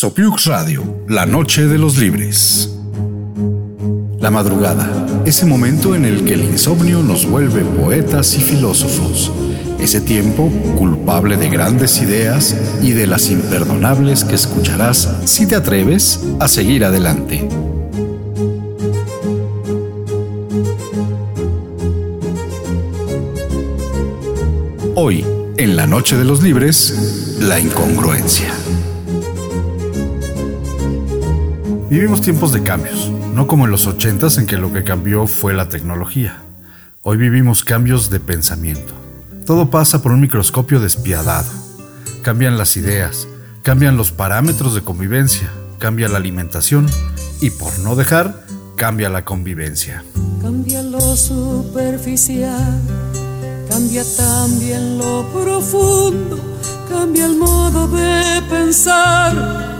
Sopiux Radio, la noche de los libres. La madrugada, ese momento en el que el insomnio nos vuelve poetas y filósofos. Ese tiempo culpable de grandes ideas y de las imperdonables que escucharás si te atreves a seguir adelante. Hoy, en la Noche de los Libres, la incongruencia. Vivimos tiempos de cambios, no como en los ochentas en que lo que cambió fue la tecnología. Hoy vivimos cambios de pensamiento. Todo pasa por un microscopio despiadado. Cambian las ideas, cambian los parámetros de convivencia, cambia la alimentación y por no dejar, cambia la convivencia. Cambia lo superficial Cambia también lo profundo, cambia el modo de pensar,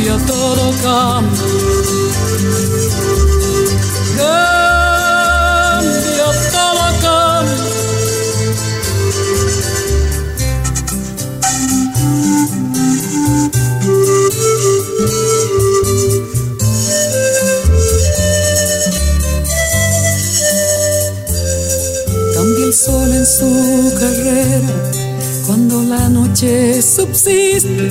cambia, todo cambia. Todo cambia. Cambia el sol en su carrera cuando la noche subsiste,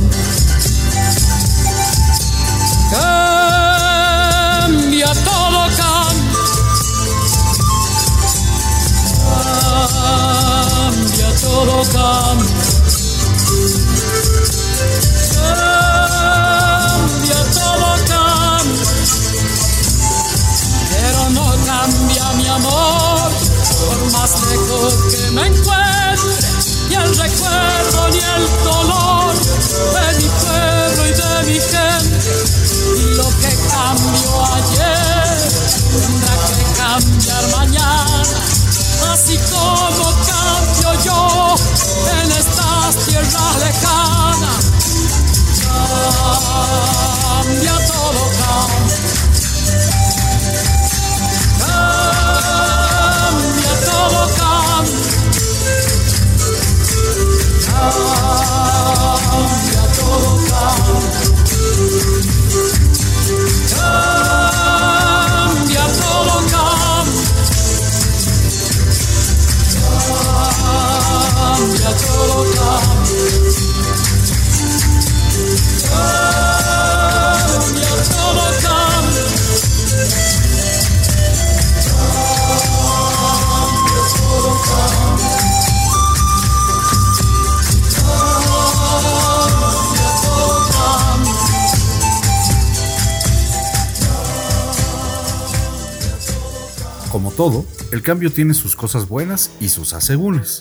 todo, el cambio tiene sus cosas buenas y sus asegúnes,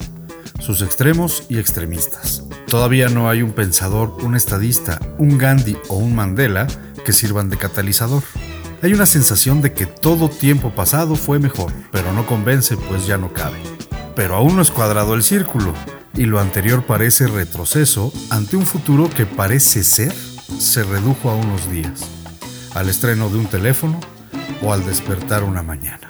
sus extremos y extremistas. Todavía no hay un pensador, un estadista, un Gandhi o un Mandela que sirvan de catalizador. Hay una sensación de que todo tiempo pasado fue mejor, pero no convence pues ya no cabe. Pero aún no es cuadrado el círculo, y lo anterior parece retroceso ante un futuro que parece ser se redujo a unos días, al estreno de un teléfono o al despertar una mañana.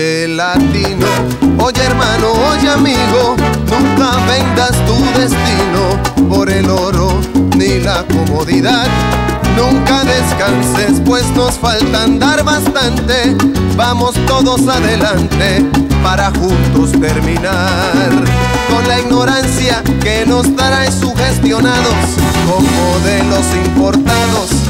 Oye latino, oye hermano, oye amigo, nunca vendas tu destino por el oro ni la comodidad. Nunca descanses, pues nos falta andar bastante. Vamos todos adelante para juntos terminar con la ignorancia que nos trae sugestionados con modelos importados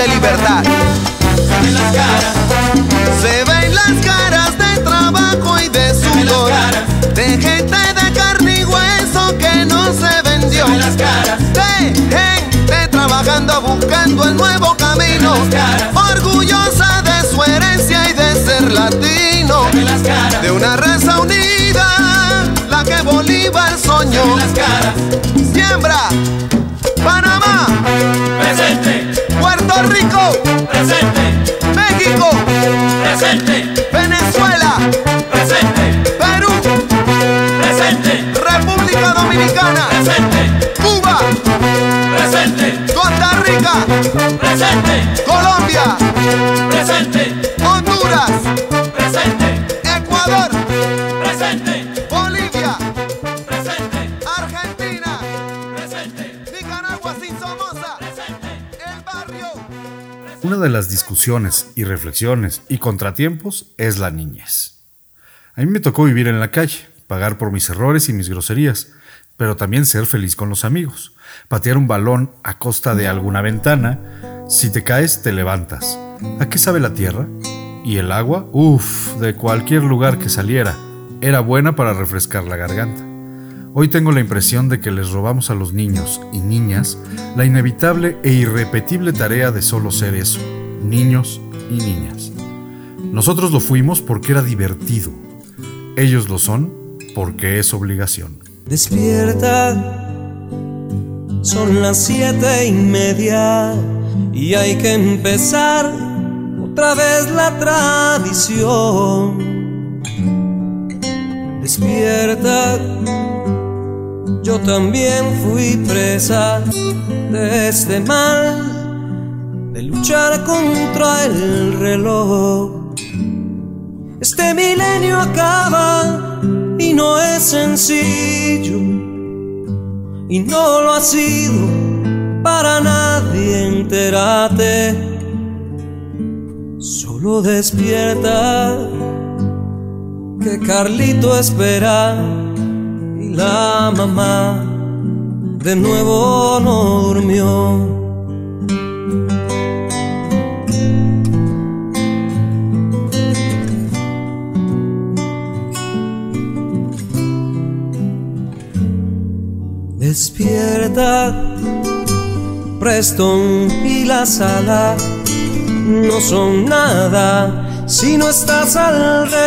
De libertad. Se ven las caras, Se ven las caras de trabajo y de sudor, de gente de carne y hueso que no se vendió, se ven las caras, de gente trabajando buscando el nuevo camino, orgullosa de su herencia y de ser latino, se ven las caras, de una raza unida, la que Bolívar se soñó. ven las caras. Siembra, Panamá, Presente, Puerto Rico, presente, México, presente, Venezuela, presente, Perú, presente, República Dominicana, presente, Cuba, presente, Costa Rica, presente, Colombia, presente, Honduras, presente, Ecuador, presente, Una de las discusiones y reflexiones y contratiempos es la niñez. A mí me tocó vivir en la calle, pagar por mis errores y mis groserías, pero también ser feliz con los amigos, patear un balón a costa de alguna ventana, si te caes te levantas. ¿A qué sabe la tierra? Y el agua, uff, de cualquier lugar que saliera, era buena para refrescar la garganta. Hoy tengo la impresión de que les robamos a los niños y niñas la inevitable e irrepetible tarea de solo ser eso, niños y niñas. Nosotros lo fuimos porque era divertido. Ellos lo son porque es obligación. Despierta, son las siete y media y hay que empezar otra vez la tradición. Despierta, yo también fui presa de este mal, de luchar contra el reloj. Este milenio acaba y no es sencillo y no lo ha sido para nadie entérate. Solo despierta que Carlito espera la mamá de nuevo no durmió. Despierta, Preston y la sala no son nada si no estás alrededor.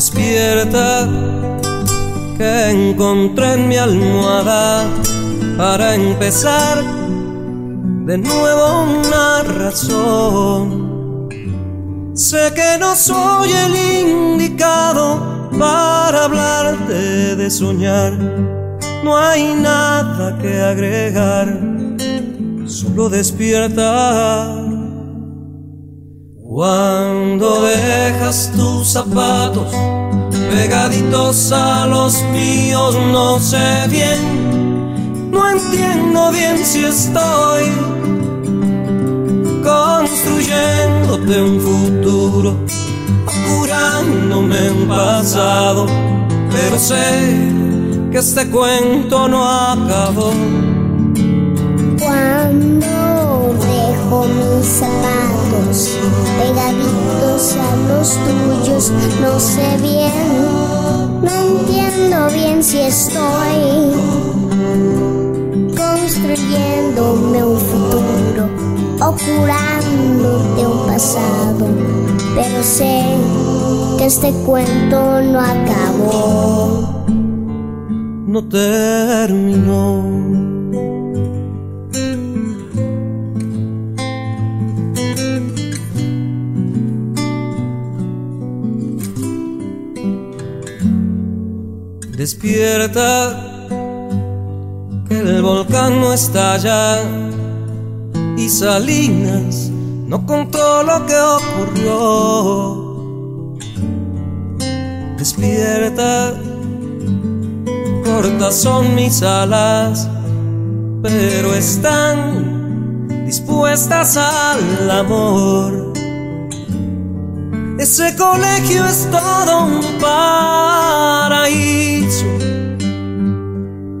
Despierta, que encontré en mi almohada para empezar de nuevo una razón. Sé que no soy el indicado para hablarte de soñar. No hay nada que agregar, solo despierta. Cuando dejas tus zapatos pegaditos a los míos, no sé bien, no entiendo bien si estoy construyéndote un futuro curándome un pasado, pero sé que este cuento no acabó. Cuando dejo mis zapatos pegaditos a los tuyos, no sé bien, no entiendo bien si estoy construyéndome un futuro o curándote un pasado, pero sé que este cuento no acabó. No terminó. Despierta, que el volcán no estalla y Salinas no contó lo que ocurrió. Despierta, cortas son mis alas, pero están dispuestas al amor. Ese colegio es todo un paraíso.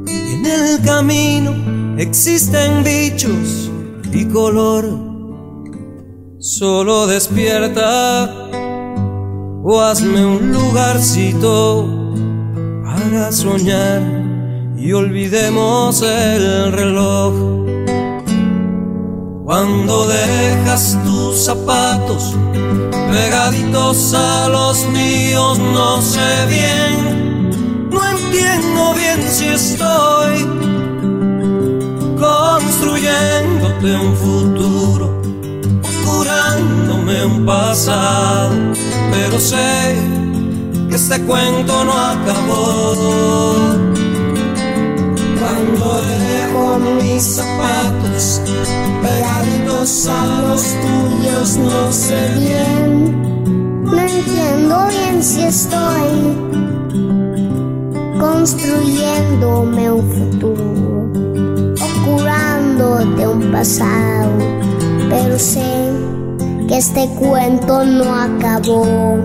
Y en el camino existen bichos y color. Solo despierta o hazme un lugarcito para soñar y olvidemos el reloj. Cuando dejas tus zapatos pegaditos a los míos, no sé bien, no entiendo bien si estoy construyéndote un futuro, curándome un pasado, pero sé que este cuento no acabó. Cuando mis zapatos pegaditos a los tuyos, no sé bien, no entiendo bien si estoy construyéndome un futuro o curándote un pasado, pero sé que este cuento no acabó.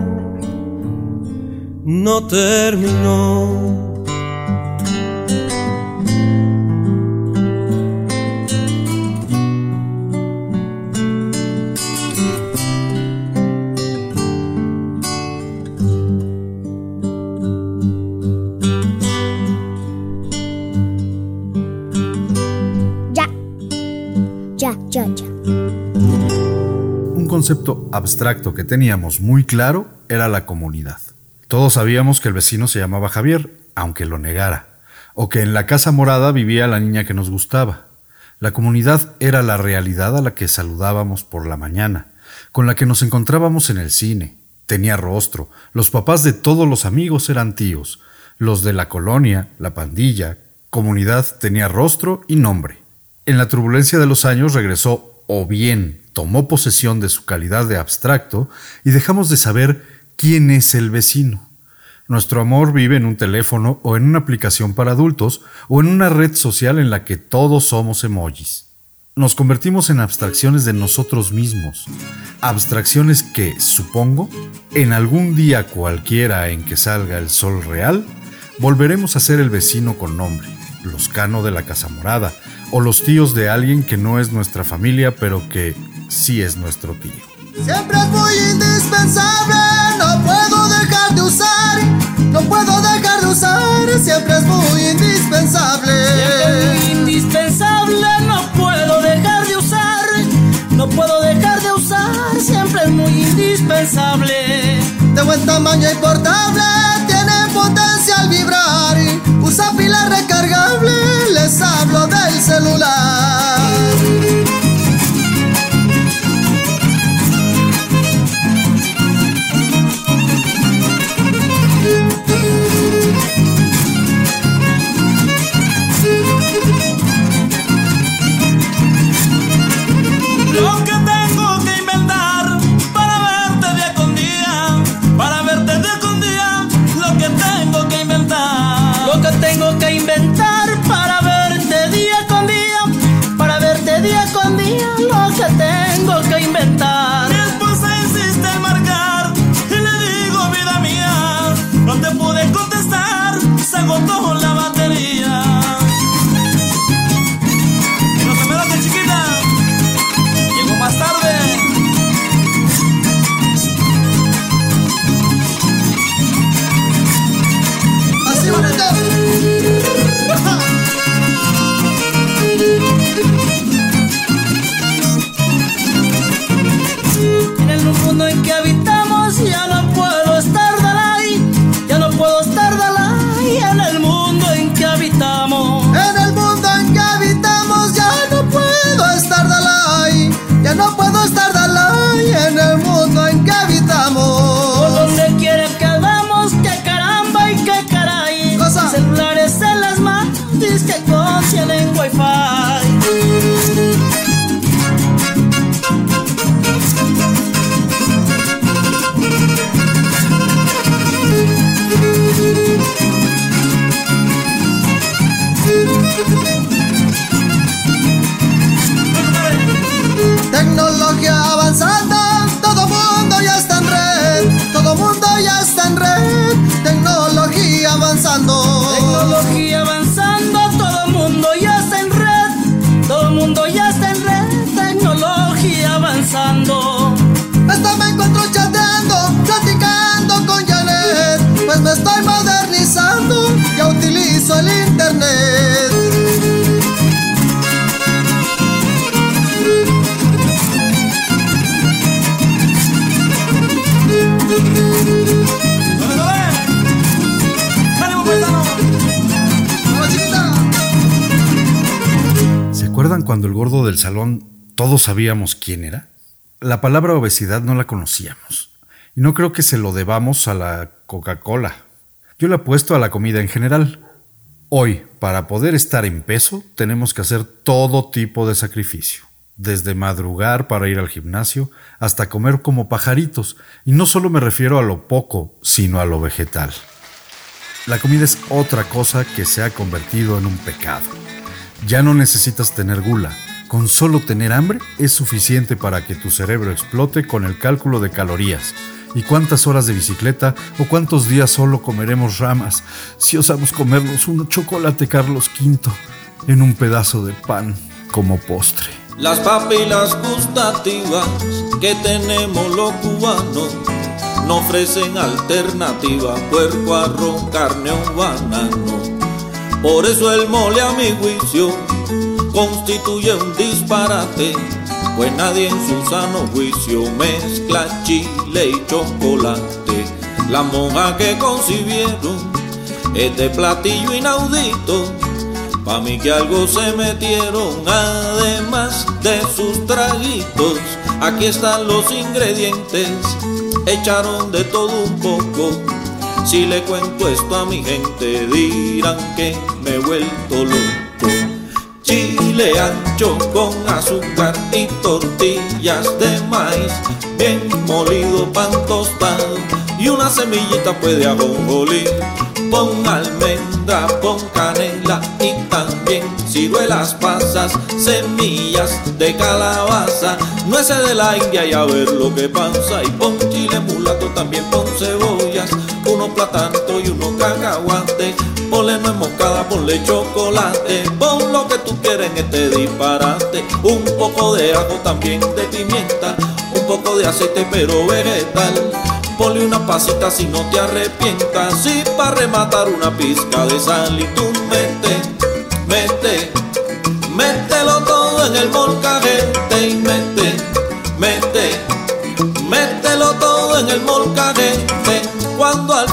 No terminó. Concepto abstracto que teníamos muy claro era la comunidad. Todos sabíamos que el vecino se llamaba Javier, aunque lo negara, o que en la casa morada vivía la niña que nos gustaba. La comunidad era la realidad a la que saludábamos por la mañana, con la que nos encontrábamos en el cine. Tenía rostro, los papás de todos los amigos eran tíos, los de la colonia, la pandilla, comunidad tenía rostro y nombre. En la turbulencia de los años regresó o bien tomó posesión de su calidad de abstracto y dejamos de saber quién es el vecino. Nuestro amor vive en un teléfono o en una aplicación para adultos o en una red social en la que todos somos emojis. Nos convertimos en abstracciones de nosotros mismos, abstracciones que, supongo, en algún día cualquiera en que salga el sol real, volveremos a ser el vecino con nombre, los cano de la Casa Morada, o los tíos de alguien que no es nuestra familia pero que sí es nuestro tío. Siempre es muy indispensable, no puedo dejar de usar, no puedo dejar de usar, siempre es muy indispensable. Siempre es muy indispensable, no puedo dejar de usar, no puedo dejar de usar, siempre es muy indispensable. De buen tamaño y portable, tiene potencia al vibrar, usa pila recargable, que tengo que inventar. Mi esposa insiste en marcar y le digo, vida mía, no te pude contestar, se agotó la cuando el gordo del salón todos sabíamos quién era? La palabra obesidad no la conocíamos. Y no creo que se lo debamos a la Coca-Cola. Yo le apuesto a la comida en general. Hoy, para poder estar en peso, tenemos que hacer todo tipo de sacrificio. Desde madrugar para ir al gimnasio hasta comer como pajaritos. Y no solo me refiero a lo poco, sino a lo vegetal. La comida es otra cosa que se ha convertido en un pecado. Ya no necesitas tener gula. Con solo tener hambre es suficiente para que tu cerebro explote con el cálculo de calorías. ¿Y cuántas horas de bicicleta o cuántos días solo comeremos ramas si osamos comernos un chocolate Carlos V en un pedazo de pan como postre? Las papilas gustativas que tenemos los cubanos no ofrecen alternativa, puerco, arroz, carne o banano. Por eso el mole a mi juicio constituye un disparate, pues nadie en su sano juicio mezcla chile y chocolate. La monja que concibieron este platillo inaudito, pa' mí que algo se metieron, además de sus traguitos. Aquí están los ingredientes, echaron de todo un poco. Si le cuento esto a mi gente, dirán que me he vuelto loco. Chile ancho con azúcar y tortillas de maíz, bien molido, pan tostado y una semillita puede ajonjolí. Pon almendra, pon canela y también ciruelas pasas, semillas de calabaza, nueces de la India y a ver lo que pasa. Y pon chile mulato, también pon cebollas, unos plátanos y unos cacahuates. Ponle nuez moscada, ponle chocolate, pon lo que tú quieres en este disparate. Un poco de ajo, también de pimienta, un poco de aceite pero vegetal. Ponle una pasita si no te arrepientas. Y para rematar una pizca de sal y tú mete, mete, mételo todo en el molcajete y mete, mete, mételo todo en el molcajete. Cuando al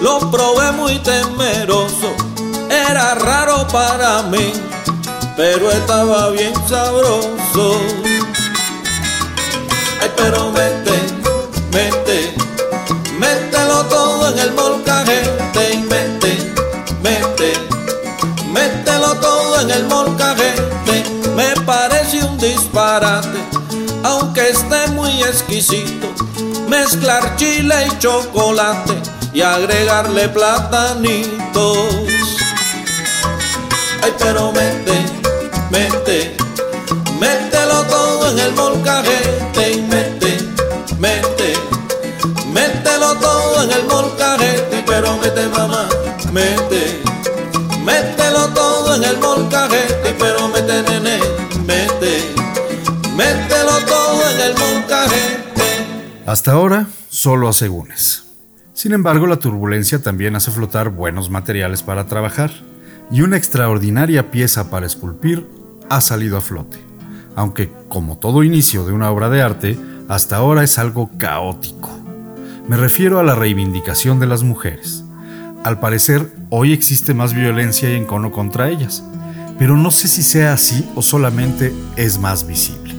lo probé muy temeroso. Era raro para mí, pero estaba bien sabroso. Ay, pero mete, mete, mételo todo en el molcajete y mete, mete, mételo todo en el molcajete. Me parece un disparate, aunque esté muy exquisito, mezclar chile y chocolate y agregarle platanitos. Ay, pero mete, mete, mételo todo en el molcajete y mete, mete, mételo todo en el molcajete, pero mete mamá, mete, mételo todo en el molcajete, pero mete Hasta ahora, solo asegúnes. Sin embargo, la turbulencia también hace flotar buenos materiales para trabajar, y una extraordinaria pieza para esculpir ha salido a flote, aunque, como todo inicio de una obra de arte, hasta ahora es algo caótico. Me refiero a la reivindicación de las mujeres. Al parecer, hoy existe más violencia y encono contra ellas, pero no sé si sea así o solamente es más visible,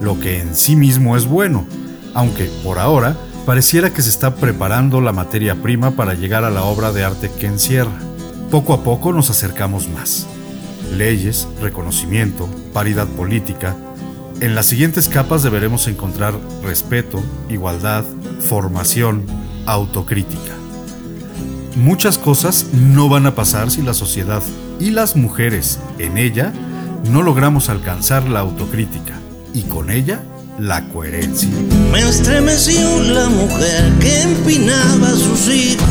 lo que en sí mismo es bueno, aunque por ahora pareciera que se está preparando la materia prima para llegar a la obra de arte que encierra. Poco a poco nos acercamos más. Leyes, reconocimiento, paridad política. En las siguientes capas deberemos encontrar respeto, igualdad, formación, autocrítica. Muchas cosas no van a pasar si la sociedad y las mujeres en ella no logramos alcanzar la autocrítica y con ella la coherencia. Me estremeció la mujer que empinaba a sus hijos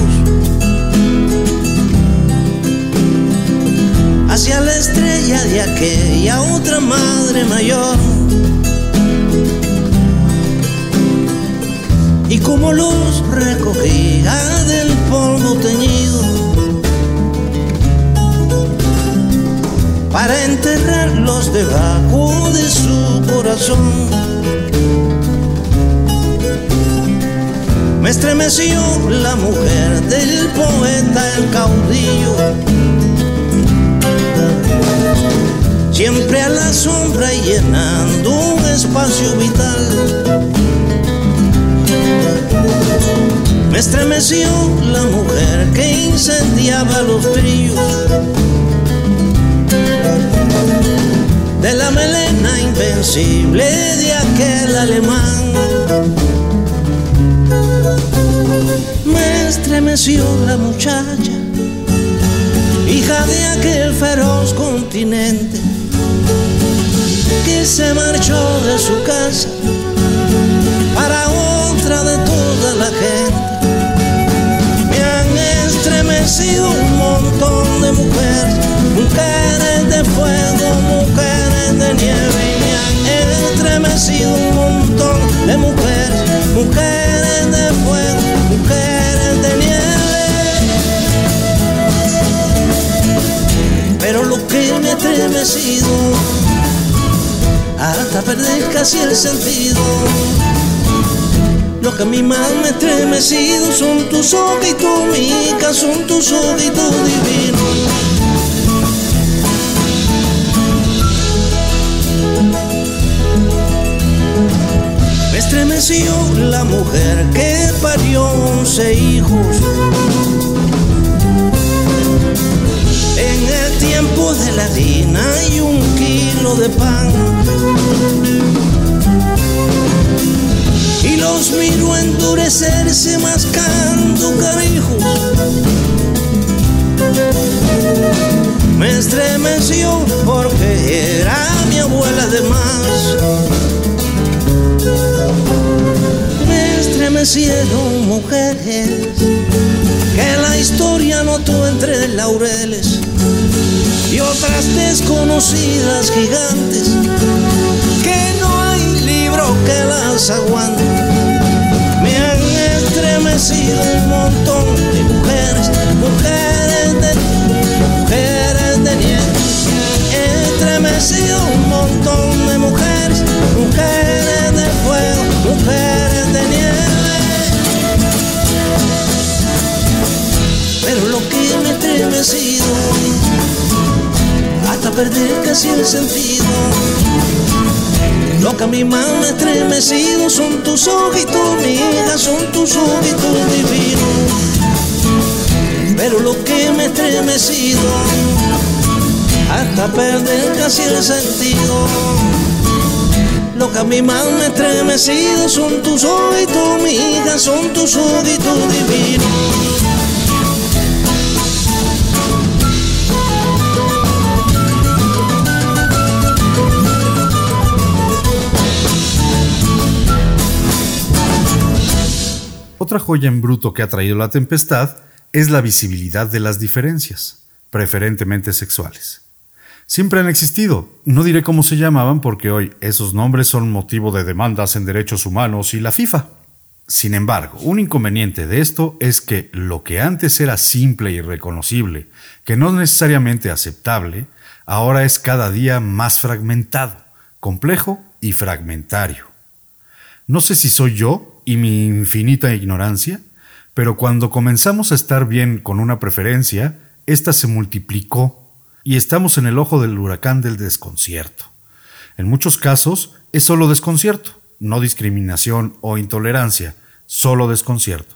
hacia la estrella de aquella otra madre mayor. Y como los recogía del polvo teñido para enterrarlos debajo de su corazón. Me estremeció la mujer del poeta, el caudillo siempre a la sombra llenando un espacio vital. Me estremeció la mujer que incendiaba los trillos de la melena invencible de aquel alemán. Me estremeció la muchacha, hija de aquel feroz continente que se marchó de su casa para otra de toda la gente. Me han estremecido un montón de mujeres, mujeres de fuego, mujeres de nieve. Y me han estremecido un montón de mujeres, mujeres de fuego, mujeres de nieve. Pero lo que me ha estremecido hasta perder casi el sentido. Lo que a mí más me ha estremecido son tus ojos y tu mica, son tus ojos y tu divino. La mujer que parió once hijos. En el tiempo de la harina y un kilo de pan. Y los miro endurecerse mascando carijos. Me estremeció porque era mi abuela de más. Estremecieron mujeres que la historia notó entre laureles y otras desconocidas gigantes que no hay libro que las aguante. Me han estremecido un montón de mujeres, mujeres de mujeres de nieve. Han estremecido un montón de mujeres, mujeres de fuego, hasta perder casi el sentido. Lo que a mí más me ha estremecido son tus y tu miga, son tus ojos y tu divino. Pero lo que me estremecido hasta perder casi el sentido. Lo que a mí más me ha estremecido son tus y tu miga, son tus ojos y Otra joya en bruto que ha traído la tempestad es la visibilidad de las diferencias, preferentemente sexuales. Siempre han existido, no diré cómo se llamaban porque hoy esos nombres son motivo de demandas en derechos humanos y la FIFA. Sin embargo, un inconveniente de esto es que lo que antes era simple y reconocible, que no necesariamente aceptable, ahora es cada día más fragmentado, complejo y fragmentario. No sé si soy yo y mi infinita ignorancia, pero cuando comenzamos a estar bien con una preferencia, ésta se multiplicó y estamos en el ojo del huracán del desconcierto. En muchos casos es solo desconcierto, no discriminación o intolerancia, solo desconcierto.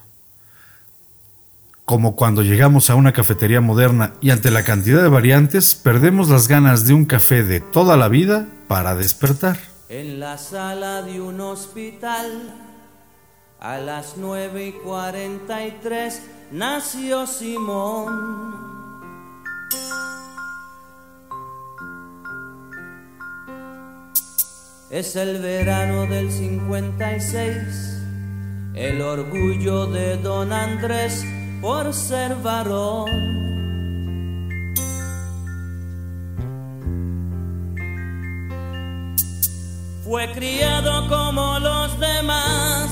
Como cuando llegamos a una cafetería moderna y ante la cantidad de variantes perdemos las ganas de un café de toda la vida para despertar. En la sala de un hospital, a las nueve y cuarenta y tres, nació Simón. Es el verano del 56, el orgullo de don Andrés por ser varón. Fue criado como los demás,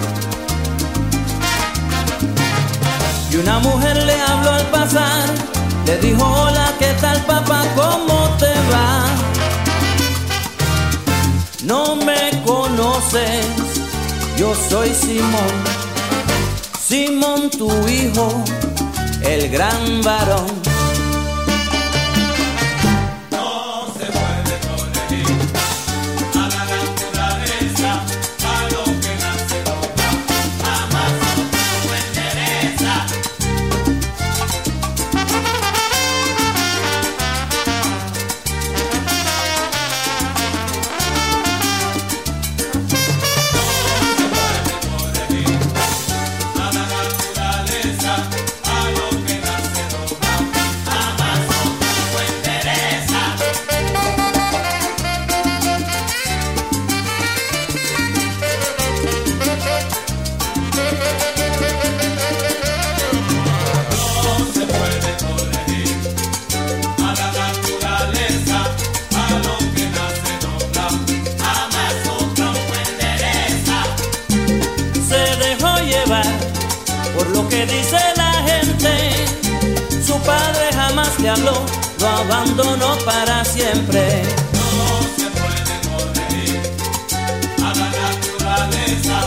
Y una mujer le habló al pasar, le dijo, hola, ¿qué tal papá? ¿Cómo te va? No me conoces, yo soy Simón, Simón tu hijo, el gran varón. Lo abandonó para siempre. No se puede corregir a la naturaleza,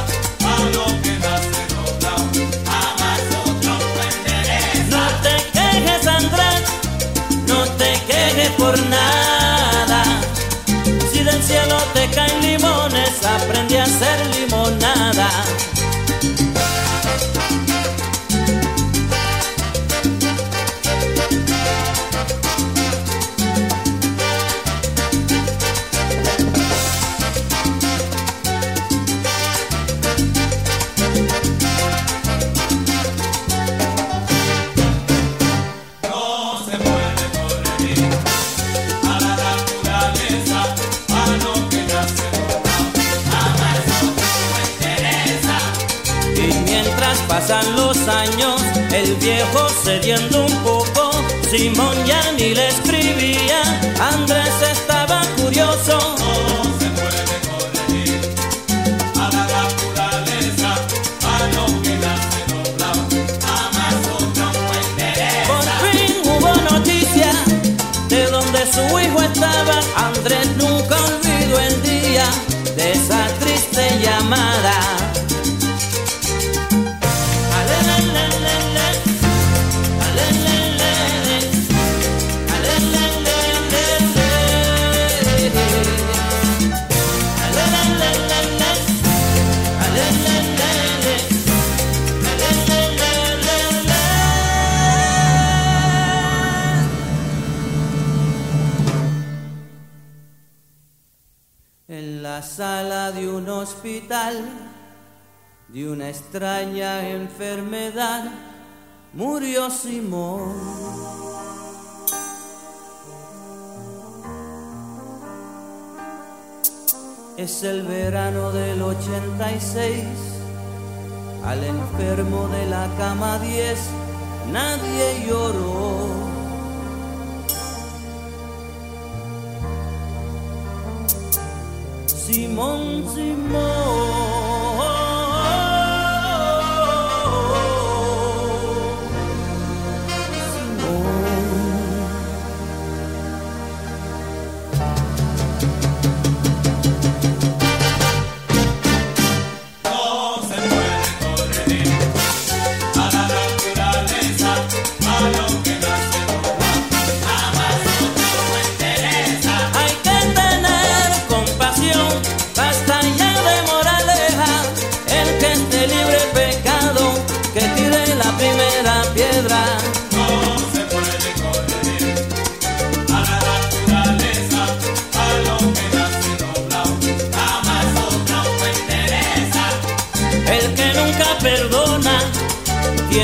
a lo que nace doblado, jamás otro endereza. No te quejes, Andrés, no te quejes por nada. Si del cielo te caen limones, aprende a hacer limonada. Cediendo un poco, de una extraña enfermedad murió Simón. Es el verano del 86, al enfermo de la cama 10 nadie lloró. Simón, No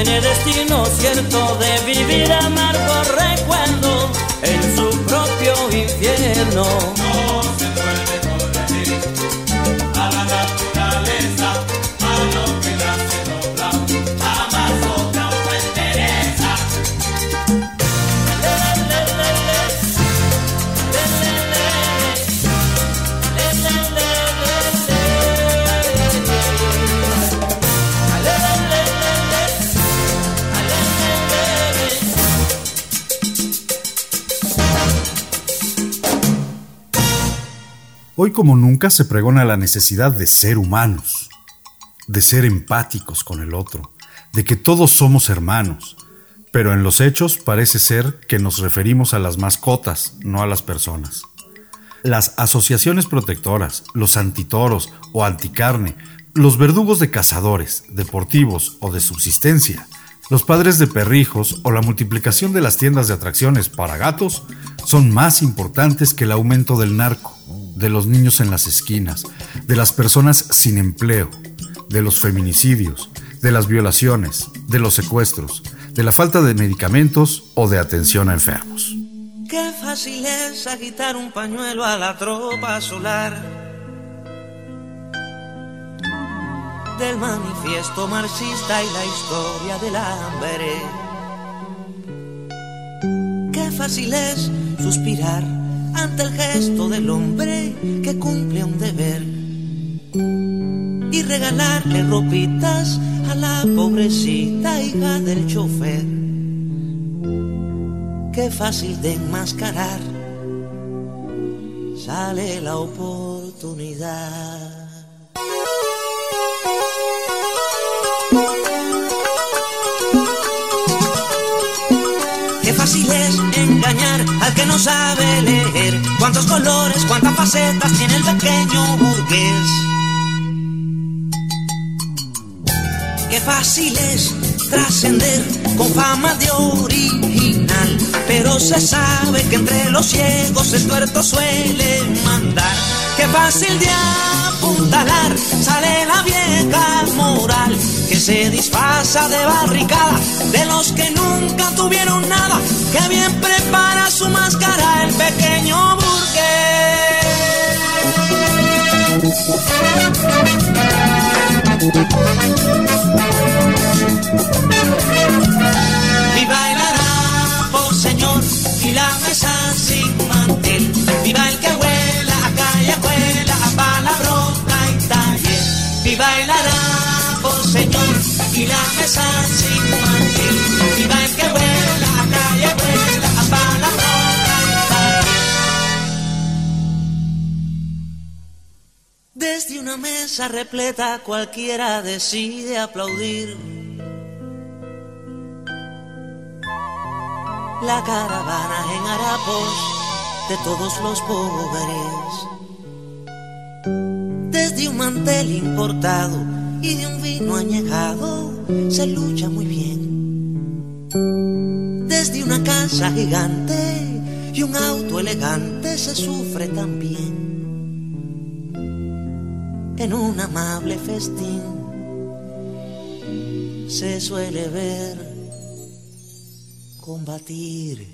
tiene destino cierto de vivir amargo recuerdo en su propio infierno. Hoy como nunca se pregona la necesidad de ser humanos, de ser empáticos con el otro, de que todos somos hermanos, pero en los hechos parece ser que nos referimos a las mascotas, no a las personas. Las asociaciones protectoras, los antitoros o anticarne, los verdugos de cazadores, deportivos o de subsistencia, los padres de perrijos o la multiplicación de las tiendas de atracciones para gatos son más importantes que el aumento del narco, de los niños en las esquinas, de las personas sin empleo, de los feminicidios, de las violaciones, de los secuestros, de la falta de medicamentos o de atención a enfermos. Qué fácil es agitar un pañuelo a la tropa solar del manifiesto marxista y la historia del hambre. Qué fácil es suspirar ante el gesto del hombre que cumple un deber y regalarle ropitas a la pobrecita hija del chofer. Qué fácil de enmascarar sale la oportunidad. Fácil es engañar al que no sabe leer. Cuántos colores, cuántas facetas tiene el pequeño burgués. Qué fácil es trascender con fama de original. Pero se sabe que entre los ciegos el tuerto suele mandar. Qué fácil de apuntalar sale la vieja moral que se disfraza de barricada de los que nunca tuvieron nada. Que bien prepara su máscara el pequeño burgués. Y bailará, por señor, y la mesa sin mantel. Viva el que huela a calle, huela a palabrota y taller. Y bailará, por señor, y la mesa sin mantel. Viva el que huela a calle, huela a palabrota. Desde una mesa repleta cualquiera decide aplaudir. La caravana en harapos de todos los pobres. Desde un mantel importado y de un vino añejado se lucha muy bien. Desde una casa gigante y un auto elegante se sufre también. En un amable festín se suele ver combatir.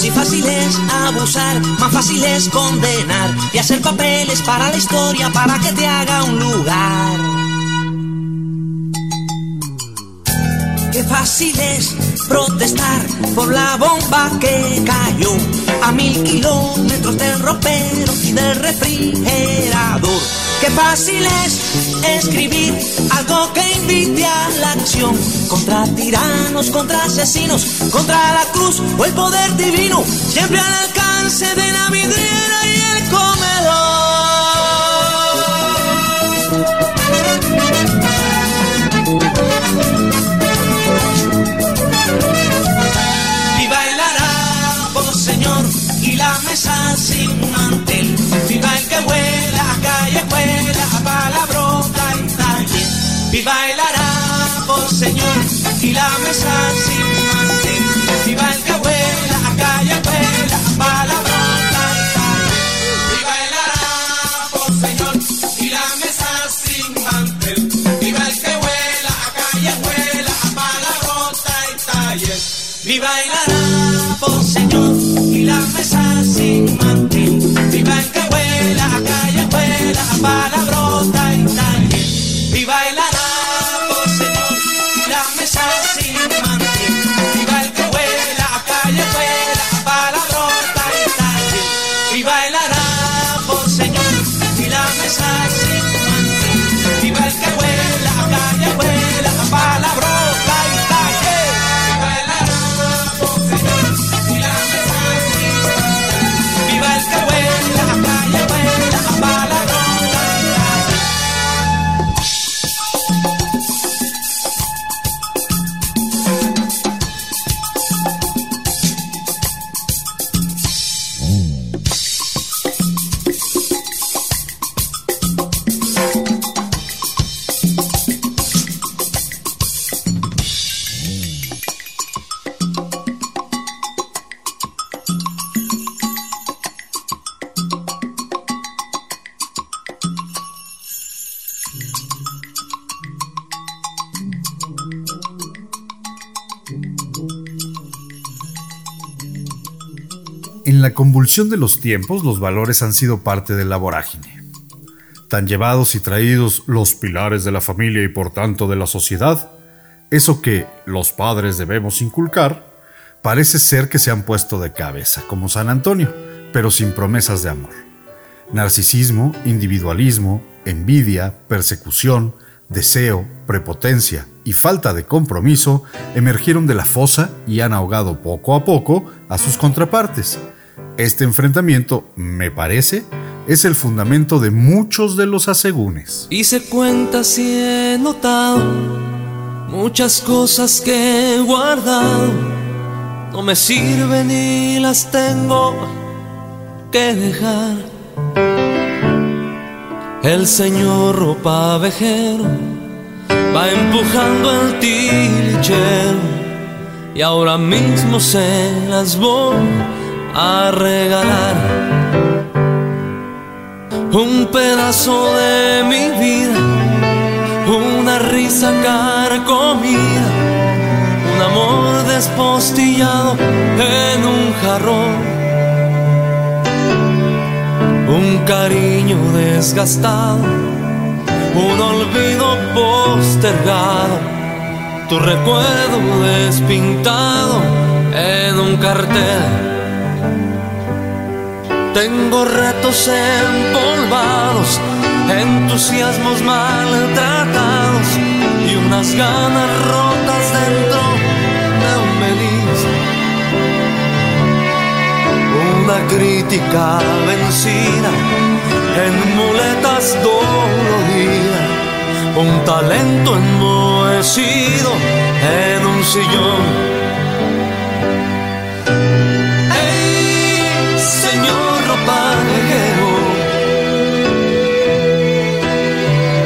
Si fácil es abusar, más fácil es condenar y hacer papeles para la historia para que te haga un lugar. Qué fácil es protestar por la bomba que cayó a mil kilómetros del ropero y del refrigerador. Qué fácil es escribir algo que invite a la acción contra tiranos, contra asesinos, contra la cruz o el poder divino, siempre al alcance de la vidriera y el comedor. Señor, y la mesa sin mantel. Viva el que huela callejuela, a palabrota y taller. Viva el harapo, señor, y la mesa sin mantel. Viva el que huela callejuela, a palabrota y taller. Viva el harapo, señor, y la mesa sin mantel. Viva el que huela callejuela, a palabrota y taller. Viva el harapo, señor, y la mesa sin mantel. Viva el que huela a callejuela, a palabrota En la convulsión de los tiempos, los valores han sido parte de la vorágine. Tan llevados y traídos los pilares de la familia y por tanto de la sociedad, eso que los padres debemos inculcar, parece ser que se han puesto de cabeza, como San Antonio, pero sin promesas de amor. Narcisismo, individualismo, envidia, persecución, deseo, prepotencia y falta de compromiso emergieron de la fosa y han ahogado poco a poco a sus contrapartes. Este enfrentamiento, me parece, es el fundamento de muchos de los asegúnes. Hice cuentas y he notado muchas cosas que he guardado. No me sirven y las tengo que dejar. El señor ropa vejero va empujando el tilichero y ahora mismo se las voy a regalar. Un pedazo de mi vida, una risa carcomida, un amor despostillado en un jarrón un cariño desgastado, un olvido postergado, tu recuerdo despintado en un cartel. Tengo retos empolvados, entusiasmos maltratados y unas ganas rotas dentro de un melisma una crítica vencida en muletas doloridas, un talento enmohecido en un sillón.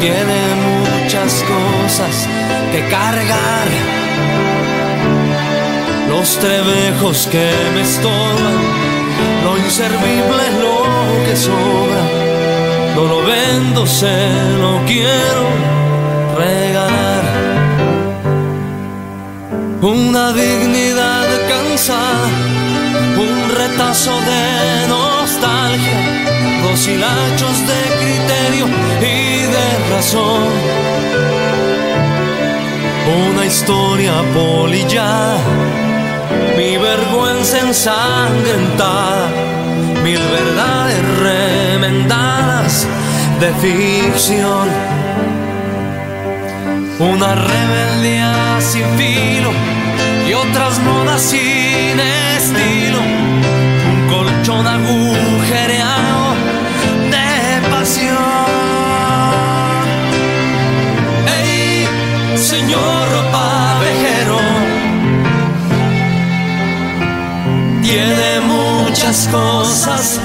Tiene muchas cosas que cargar. Los trebejos que me estorban lo inservible es lo que sobra. No lo vendo, se lo quiero regalar. Una dignidad cansada un retazo de nostalgia, dos hilachos de criterio y de razón. Una historia polillada, mi vergüenza ensangrentada, mil verdades remendadas de ficción. Una rebeldía sin filo y otras modas sin estilo. Un colchón agujereado de pasión. ¡Ey, señor pavejero! Tiene muchas cosas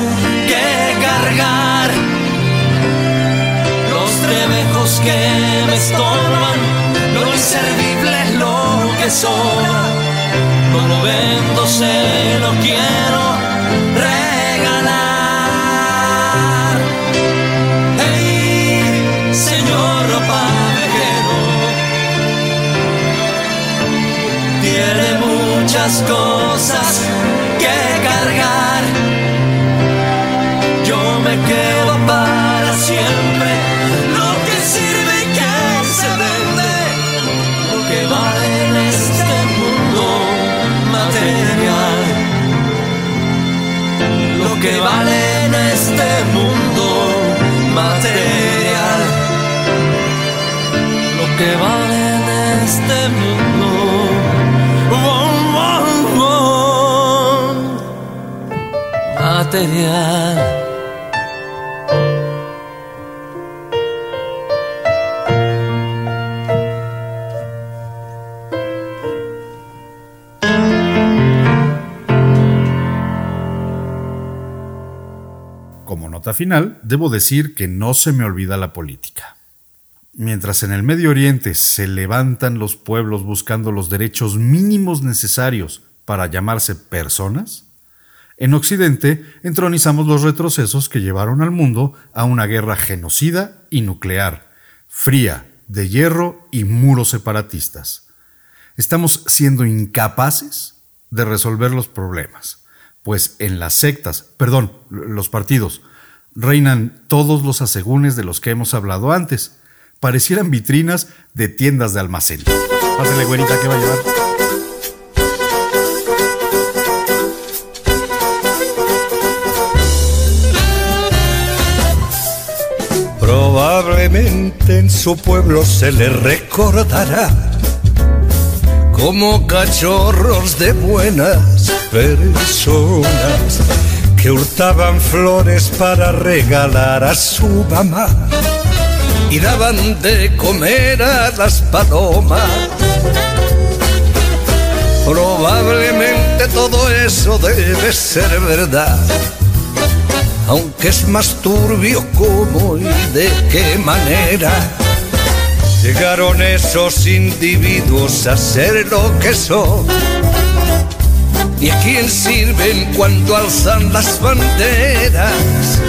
que cargar. Los trebejos que me estorban, lo inservible lo que sobra. No lo vendo, se lo quiero muchas cosas que cargar. Yo me quedo para siempre. Lo que sirve y que se vende. Lo que vale en este mundo material. Lo que vale en este mundo material. Lo que vale en este mundo. Como nota final, debo decir que no se me olvida la política. Mientras en el Medio Oriente se levantan los pueblos buscando los derechos mínimos necesarios para llamarse personas, en Occidente entronizamos los retrocesos que llevaron al mundo a una guerra genocida y nuclear, fría, de hierro y muros separatistas. Estamos siendo incapaces de resolver los problemas, pues en las sectas, perdón, los partidos, reinan todos los asegúnes de los que hemos hablado antes. Parecieran vitrinas de tiendas de almacén. Pásale, güerita, ¿qué va a llevar? Probablemente en su pueblo se le recordará como cachorros de buenas personas que hurtaban flores para regalar a su mamá y daban de comer a las palomas. Probablemente todo eso debe ser verdad, aunque es más turbio cómo y de qué manera llegaron esos individuos a ser lo que son. ¿Y a quién sirven cuando alzan las banderas?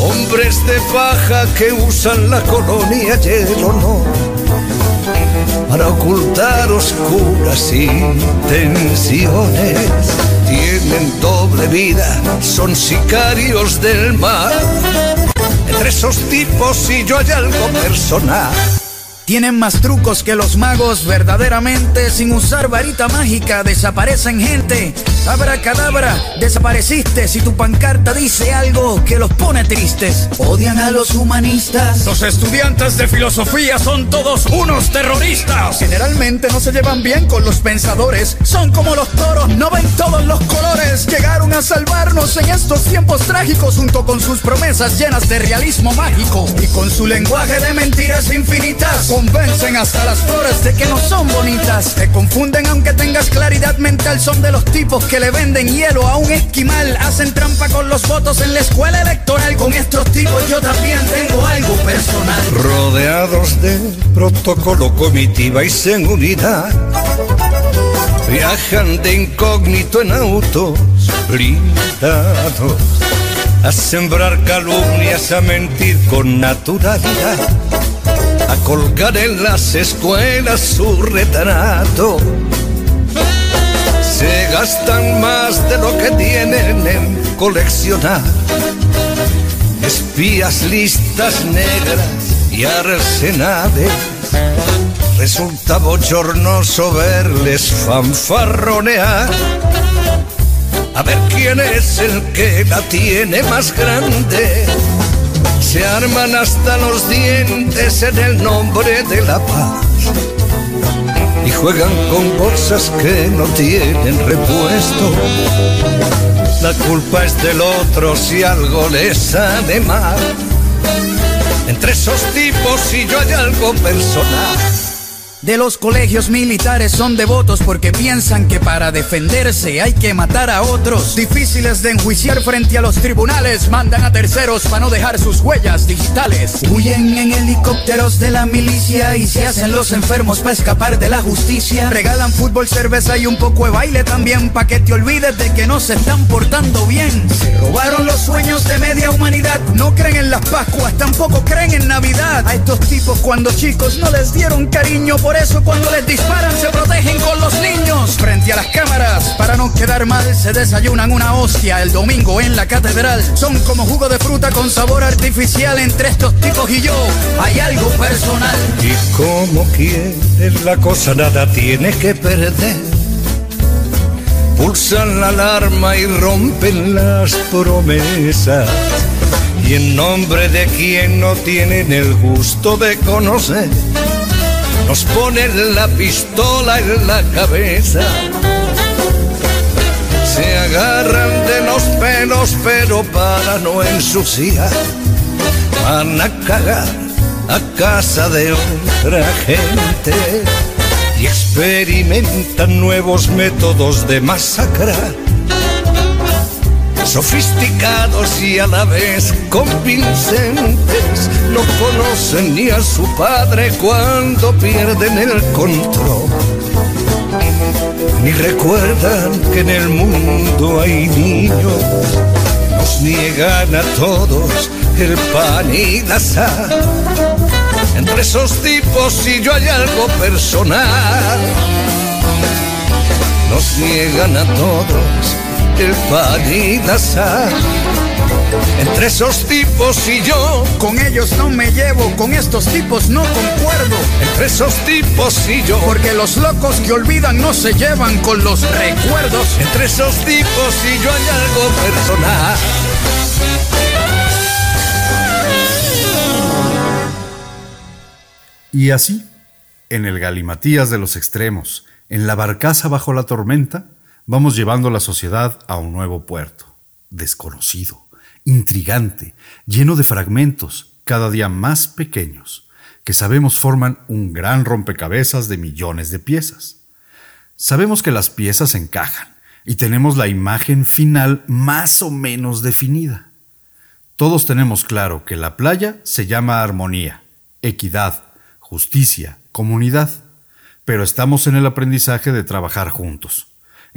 Hombres de paja que usan la colonia y el honor para ocultar oscuras intenciones. Vida, son sicarios del mar. Entre esos tipos y yo hay algo personal. Tienen más trucos que los magos, verdaderamente, sin usar varita mágica, desaparecen gente. Abra cadabra, desapareciste si tu pancarta dice algo que los pone tristes. Odian a los humanistas. Los estudiantes de filosofía son todos unos terroristas. Generalmente no se llevan bien con los pensadores. Son como los toros, no ven todos los colores. Llegaron a salvarnos en estos tiempos trágicos junto con sus promesas llenas de realismo mágico. Y con su lenguaje de mentiras infinitas, convencen hasta las flores de que no son bonitas. Te confunden aunque tengas claridad mental. Son de los tipos que le venden hielo a un esquimal. Hacen trampa con los votos en la escuela electoral. Con estos tipos yo también tengo algo personal. Rodeados de protocolo, comitiva y seguridad. Viajan de incógnito en autos blindados. A sembrar calumnias, a mentir con naturalidad. A colgar en las escuelas su retrato. Gastan más de lo que tienen en coleccionar. Espías, listas negras y arsenales. Resulta bochornoso verles fanfarronear. A ver quién es el que la tiene más grande. Se arman hasta los dientes en el nombre de la paz y juegan con cosas que no tienen repuesto. La culpa es del otro si algo les sale mal. Entre esos tipos y yo hay algo personal. De los colegios militares son devotos porque piensan que para defenderse hay que matar a otros. Difíciles de enjuiciar frente a los tribunales, mandan a terceros para no dejar sus huellas digitales. Huyen en helicópteros de la milicia y se hacen los enfermos para escapar de la justicia. Regalan fútbol, cerveza y un poco de baile también pa' que te olvides de que no se están portando bien. Se robaron los sueños de media humanidad, no creen en las Pascuas, tampoco creen en Navidad. A estos tipos cuando chicos no les dieron cariño eso cuando les disparan se protegen con los niños. Frente a las cámaras, para no quedar mal, se desayunan una hostia el domingo en la catedral. Son como jugo de fruta con sabor artificial entre estos tipos y yo. Hay algo personal. Y como quieres la cosa nada tiene que perder. Pulsan la alarma y rompen las promesas. Y en nombre de quien no tienen el gusto de conocer nos ponen la pistola en la cabeza. Se agarran de los pelos, pero para no ensuciar, van a cagar a casa de otra gente y experimentan nuevos métodos de masacrar sofisticados y a la vez convincentes, no conocen ni a su padre cuando pierden el control. Ni recuerdan que en el mundo hay niños, nos niegan a todos el pan y la sal. Entre esos tipos y yo hay algo personal, nos niegan a todos el pan y la sal. Entre esos tipos y yo, con ellos no me llevo, con estos tipos no concuerdo. Entre esos tipos y yo, porque los locos que olvidan no se llevan con los recuerdos. Entre esos tipos y yo hay algo personal. Y así, en el galimatías de los extremos, en la barcaza bajo la tormenta, vamos llevando la sociedad a un nuevo puerto, desconocido, intrigante, lleno de fragmentos cada día más pequeños, que sabemos forman un gran rompecabezas de millones de piezas. Sabemos que las piezas encajan y tenemos la imagen final más o menos definida. Todos tenemos claro que la playa se llama armonía, equidad, justicia, comunidad, pero estamos en el aprendizaje de trabajar juntos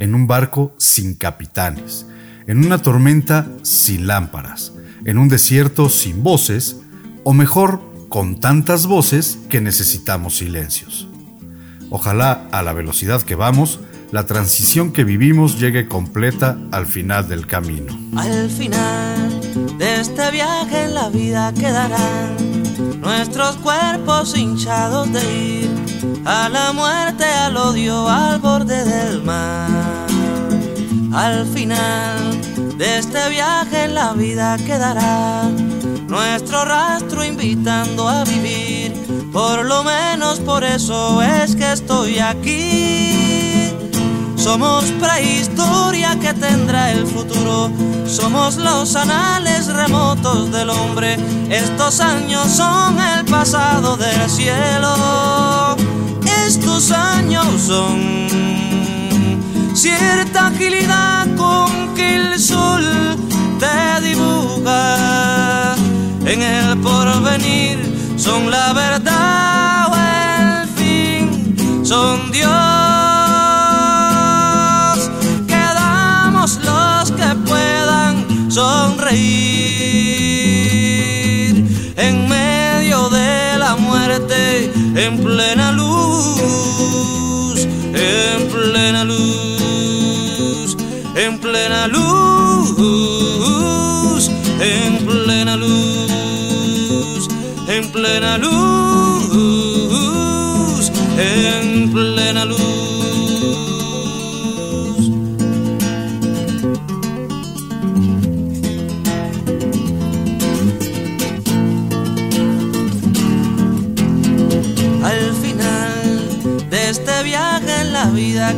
en un barco sin capitanes, en una tormenta sin lámparas, en un desierto sin voces, o mejor, con tantas voces que necesitamos silencios. Ojalá a la velocidad que vamos, la transición que vivimos llegue completa al final del camino. Al final de este viaje en la vida quedarán nuestros cuerpos hinchados de ir a la muerte, al odio, al borde del mar. Al final de este viaje en la vida quedará nuestro rastro invitando a vivir. Por lo menos por eso es que estoy aquí. Somos prehistoria que tendrá el futuro. Somos los anales remotos del hombre. Estos años son el pasado del cielo. Estos años son cierta agilidad con que el sol te dibuja. En el porvenir son la verdad o el fin. Son Dios.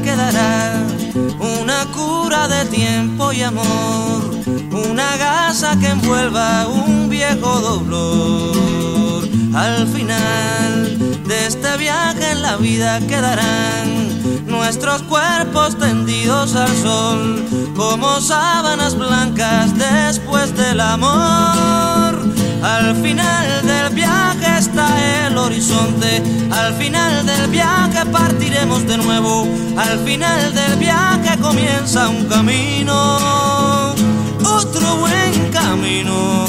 Quedará una cura de tiempo y amor, una gasa que envuelva un viejo dolor. Al final de este viaje en la vida quedarán nuestros cuerpos tendidos al sol como sábanas blancas después del amor. Al final del está el horizonte, al final del viaje partiremos de nuevo, al final del viaje comienza un camino, otro buen camino,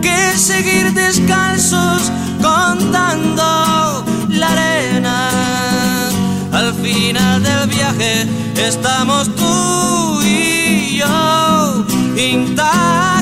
que seguir descalzos contando la arena. Al final del viaje estamos tú y yo intactos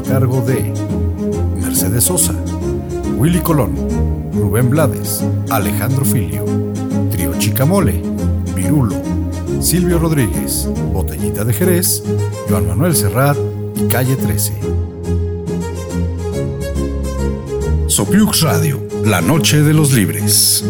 a cargo de Mercedes Sosa, Willy Colón, Rubén Blades, Alejandro Filio, Trío Chicamole, Virulo, Silvio Rodríguez, Botellita de Jerez, Joan Manuel Serrat y Calle 13. Sopiux Radio, la Noche de los Libres.